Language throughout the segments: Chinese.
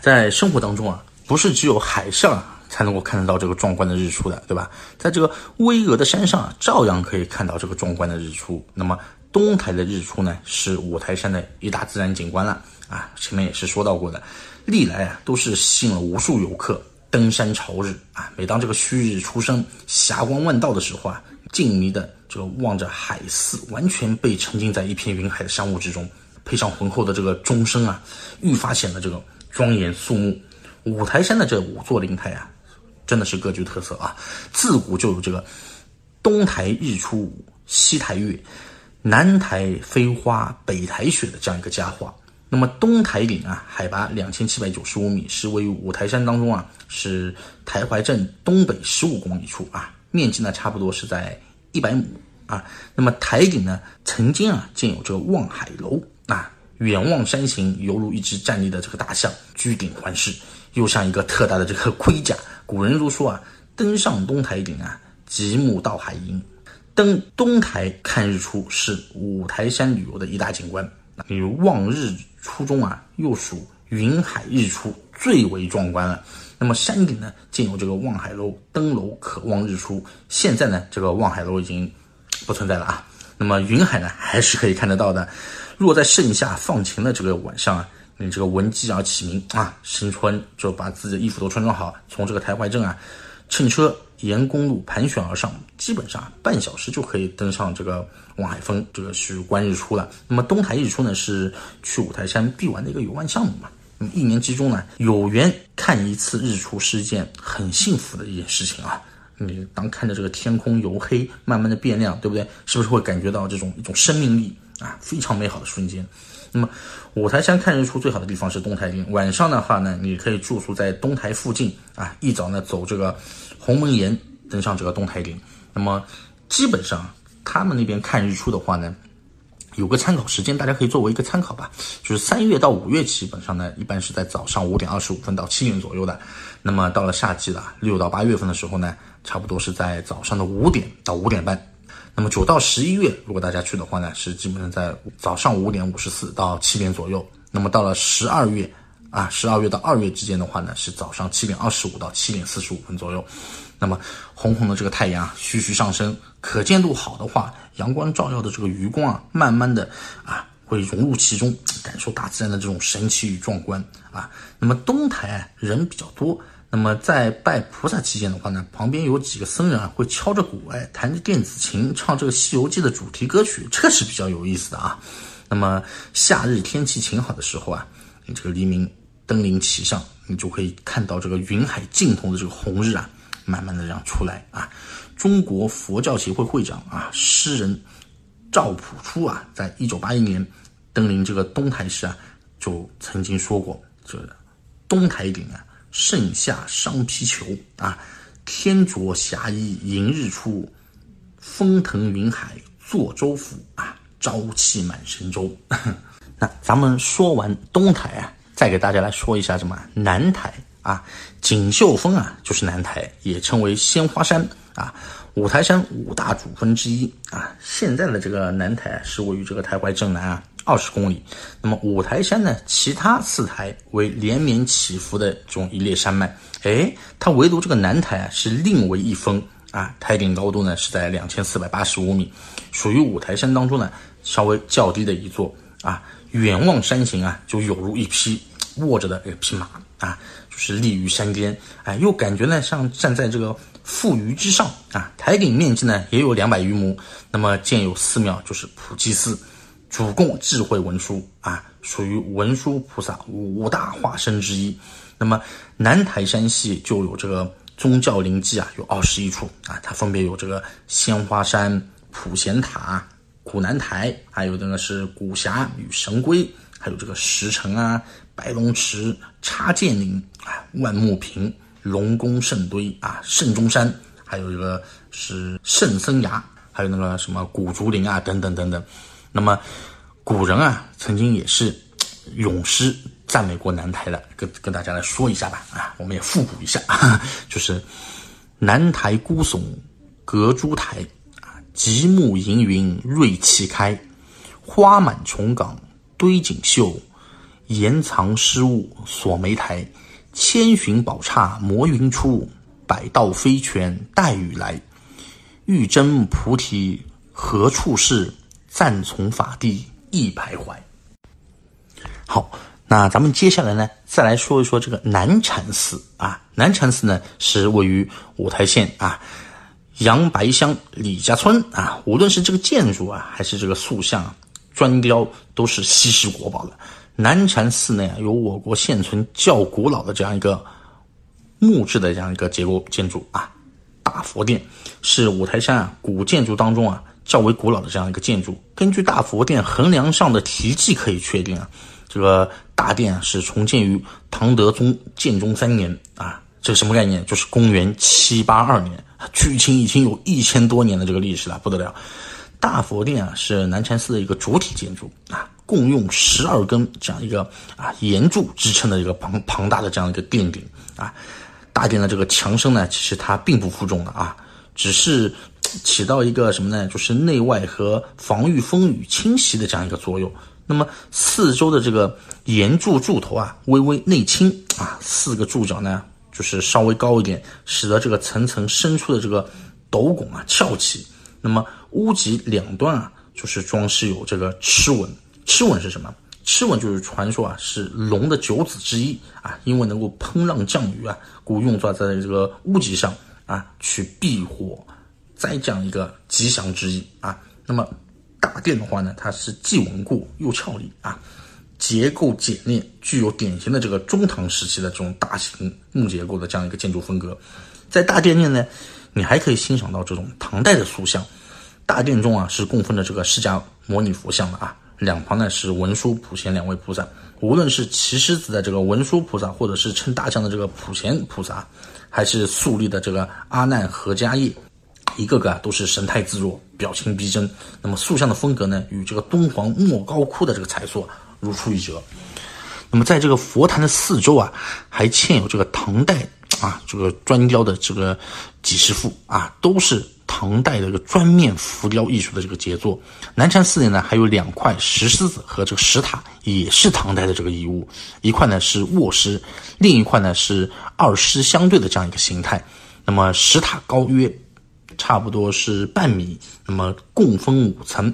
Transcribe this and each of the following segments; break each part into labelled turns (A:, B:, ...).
A: 在生活当中啊，不是只有海上啊才能够看得到这个壮观的日出的，对吧？在这个巍峨的山上啊，照样可以看到这个壮观的日出。那么东台的日出呢，是五台山的一大自然景观了啊。前面也是说到过的，历来啊都是吸引了无数游客登山朝日啊。每当这个旭日初升、霞光万道的时候啊，静谧的这个望着海寺完全被沉浸在一片云海的山雾之中，配上浑厚的这个钟声啊，愈发显得这个庄严肃穆。五台山的这五座灵台啊。真的是各具特色啊！自古就有这个东台日出西台月，南台飞花北台雪的这样一个佳话。那么东台岭啊，海拔两千七百九十五米，是位于五台山当中啊，是台怀镇东北十五公里处啊，面积呢差不多是在一百亩啊。那么台顶呢，曾经啊建有这个望海楼啊，远望山形，犹如一只站立的这个大象，居顶环视，又像一个特大的这个盔甲。古人如说啊，登上东台顶啊，极目到海阴。登东台看日出是五台山旅游的一大景观。比如望日出中啊，又属云海日出最为壮观了。那么山顶呢，建有这个望海楼，登楼可望日出。现在呢，这个望海楼已经不存在了啊。那么云海呢，还是可以看得到的。若在盛夏放晴的这个晚上啊。你这个闻鸡而起鸣啊，新春就把自己的衣服都穿装好，从这个台怀镇啊，乘车沿公路盘旋而上，基本上半小时就可以登上这个望海峰，这个是观日出了。那么东台日出呢，是去五台山必玩的一个游玩项目嘛。一年之中呢，有缘看一次日出是一件很幸福的一件事情啊。你当看着这个天空由黑慢慢的变亮，对不对？是不是会感觉到这种一种生命力啊？非常美好的瞬间。那么，五台山看日出最好的地方是东台顶。晚上的话呢，你可以住宿在东台附近啊。一早呢，走这个鸿门岩登上这个东台顶。那么，基本上他们那边看日出的话呢，有个参考时间，大家可以作为一个参考吧。就是三月到五月，基本上呢，一般是在早上五点二十五分到七点左右的。那么到了夏季了，六到八月份的时候呢，差不多是在早上的五点到五点半。那么九到十一月，如果大家去的话呢，是基本上在早上五点五十四到七点左右。那么到了十二月，啊，十二月到二月之间的话呢，是早上七点二十五到七点四十五分左右。那么红红的这个太阳啊徐徐上升，可见度好的话，阳光照耀的这个余光啊，慢慢的啊，会融入其中，感受大自然的这种神奇与壮观啊。那么东台人比较多。那么在拜菩萨期间的话呢，旁边有几个僧人啊，会敲着鼓，哎，弹着电子琴，唱这个《西游记》的主题歌曲，这是比较有意思的啊。那么夏日天气晴好的时候啊，你这个黎明登临其上，你就可以看到这个云海尽头的这个红日啊，慢慢的这样出来啊。中国佛教协会会长啊，诗人赵朴初啊，在一九八一年登临这个东台时啊，就曾经说过，这东台顶啊。盛夏商皮裘啊，天着霞衣迎日出，风腾云海作舟浮啊，朝气满神州。那咱们说完东台啊，再给大家来说一下什么南台啊，锦绣峰啊，就是南台，也称为鲜花山啊，五台山五大主峰之一啊。现在的这个南台是位于这个台怀镇南啊。二十公里，那么五台山呢？其他四台为连绵起伏的这种一列山脉，哎，它唯独这个南台啊是另为一峰啊，台顶高度呢是在两千四百八十五米，属于五台山当中呢稍微较低的一座啊。远望山形啊，就有如一匹卧着的一匹马啊，是立于山巅，哎，又感觉呢像站在这个富余之上啊。台顶面积呢也有两百余亩，那么建有寺庙，就是普济寺。主供智慧文书啊，属于文殊菩萨五大化身之一。那么南台山系就有这个宗教灵迹啊，有二十一处啊，它分别有这个鲜花山、普贤塔、古南台，还有这个是古峡与神龟，还有这个石城啊、白龙池、插剑岭啊、万木坪、龙宫圣堆啊、圣中山，还有一个是圣僧崖，还有那个什么古竹林啊，等等等等。那么，古人啊，曾经也是咏诗赞美过南台的，跟跟大家来说一下吧。啊，我们也复古一下，就是南台孤耸隔珠台，啊，极目盈云瑞气开，花满琼岗堆锦绣，岩藏失物锁梅台，千寻宝刹摩云出，百道飞泉带雨来。欲真菩提何处是？暂从法地一徘徊。好，那咱们接下来呢，再来说一说这个南禅寺啊。南禅寺呢是位于五台县啊杨白乡李家村啊。无论是这个建筑啊，还是这个塑像、砖雕，都是稀世国宝的。南禅寺内啊，有我国现存较古老的这样一个木质的这样一个结构建筑啊。大佛殿是五台山啊古建筑当中啊。较为古老的这样一个建筑，根据大佛殿横梁上的题记可以确定啊，这个大殿是重建于唐德宗建中三年啊，这什么概念？就是公元七八二年，距今已经有一千多年的这个历史了，不得了。大佛殿啊是南禅寺的一个主体建筑啊，共用十二根这样一个啊岩柱支撑的一个庞庞大的这样一个殿顶啊，大殿的这个墙身呢，其实它并不负重的啊，只是。起到一个什么呢？就是内外和防御风雨侵袭的这样一个作用。那么四周的这个岩柱柱头啊，微微内倾啊，四个柱脚呢，就是稍微高一点，使得这个层层伸出的这个斗拱啊翘起。那么屋脊两端啊，就是装饰有这个螭吻。螭吻是什么？螭吻就是传说啊，是龙的九子之一啊，因为能够喷浪降雨啊，故用作在这个屋脊上啊，去避火。再讲一个吉祥之意啊，那么大殿的话呢，它是既稳固又俏丽啊，结构简练，具有典型的这个中唐时期的这种大型木结构的这样一个建筑风格。在大殿内呢，你还可以欣赏到这种唐代的塑像。大殿中啊是供奉着这个释迦牟尼佛像的啊，两旁呢是文殊普贤两位菩萨。无论是骑狮子的这个文殊菩萨，或者是称大象的这个普贤菩萨，还是肃立的这个阿难和迦叶。一个个啊都是神态自若，表情逼真。那么塑像的风格呢，与这个敦煌莫高窟的这个彩塑如出一辙。那么在这个佛坛的四周啊，还嵌有这个唐代啊这个砖雕的这个几十幅啊，都是唐代的这个砖面浮雕艺术的这个杰作。南禅寺内呢还有两块石狮子和这个石塔，也是唐代的这个遗物。一块呢是卧狮，另一块呢是二狮相对的这样一个形态。那么石塔高约。差不多是半米，那么共分五层，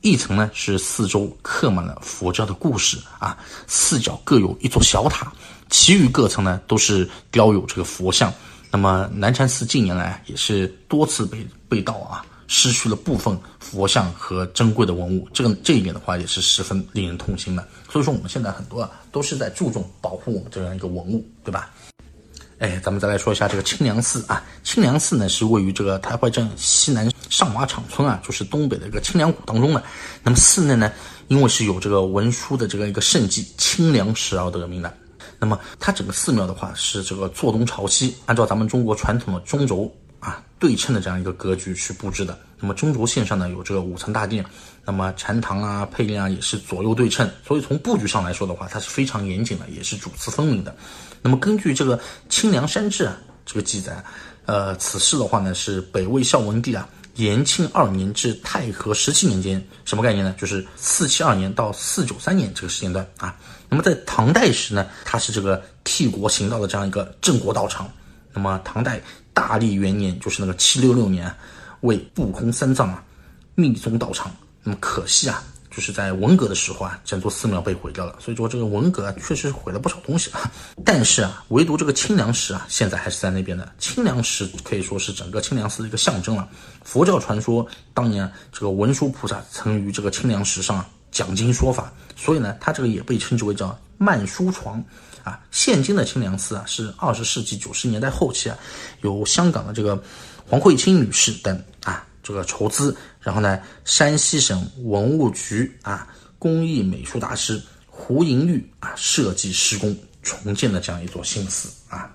A: 一层呢是四周刻满了佛教的故事啊，四角各有一座小塔，其余各层呢都是雕有这个佛像。那么南禅寺近年来也是多次被被盗啊，失去了部分佛像和珍贵的文物，这个这一点的话也是十分令人痛心的。所以说我们现在很多啊都是在注重保护我们这样一个文物，对吧？哎，咱们再来说一下这个清凉寺啊。清凉寺呢是位于这个台怀镇西南上马场村啊，就是东北的一个清凉谷当中的。那么寺内呢，因为是有这个文殊的这个一个圣迹清凉石而得名的。那么它整个寺庙的话是这个坐东朝西，按照咱们中国传统的中轴啊对称的这样一个格局去布置的。那么中轴线上呢有这个五层大殿，那么禅堂啊、配殿啊也是左右对称，所以从布局上来说的话，它是非常严谨的，也是主次分明的。那么根据这个《清凉山志》啊，这个记载，呃，此事的话呢是北魏孝文帝啊延庆二年至太和十七年间，什么概念呢？就是四七二年到四九三年这个时间段啊。那么在唐代时呢，它是这个替国行道的这样一个镇国道场。那么唐代大历元年，就是那个七六六年，为不空三藏啊密宗道场。那么可惜啊。就是在文革的时候啊，整座寺庙被毁掉了。所以说这个文革啊，确实是毁了不少东西啊。但是啊，唯独这个清凉石啊，现在还是在那边的。清凉石可以说是整个清凉寺的一个象征了。佛教传说当年这个文殊菩萨曾于这个清凉石上啊讲经说法，所以呢，它这个也被称之为叫曼殊床啊。现今的清凉寺啊，是二十世纪九十年代后期啊，由香港的这个黄慧清女士等啊。这个筹资，然后呢，山西省文物局啊，工艺美术大师胡银玉啊设计施工重建的这样一座新寺啊。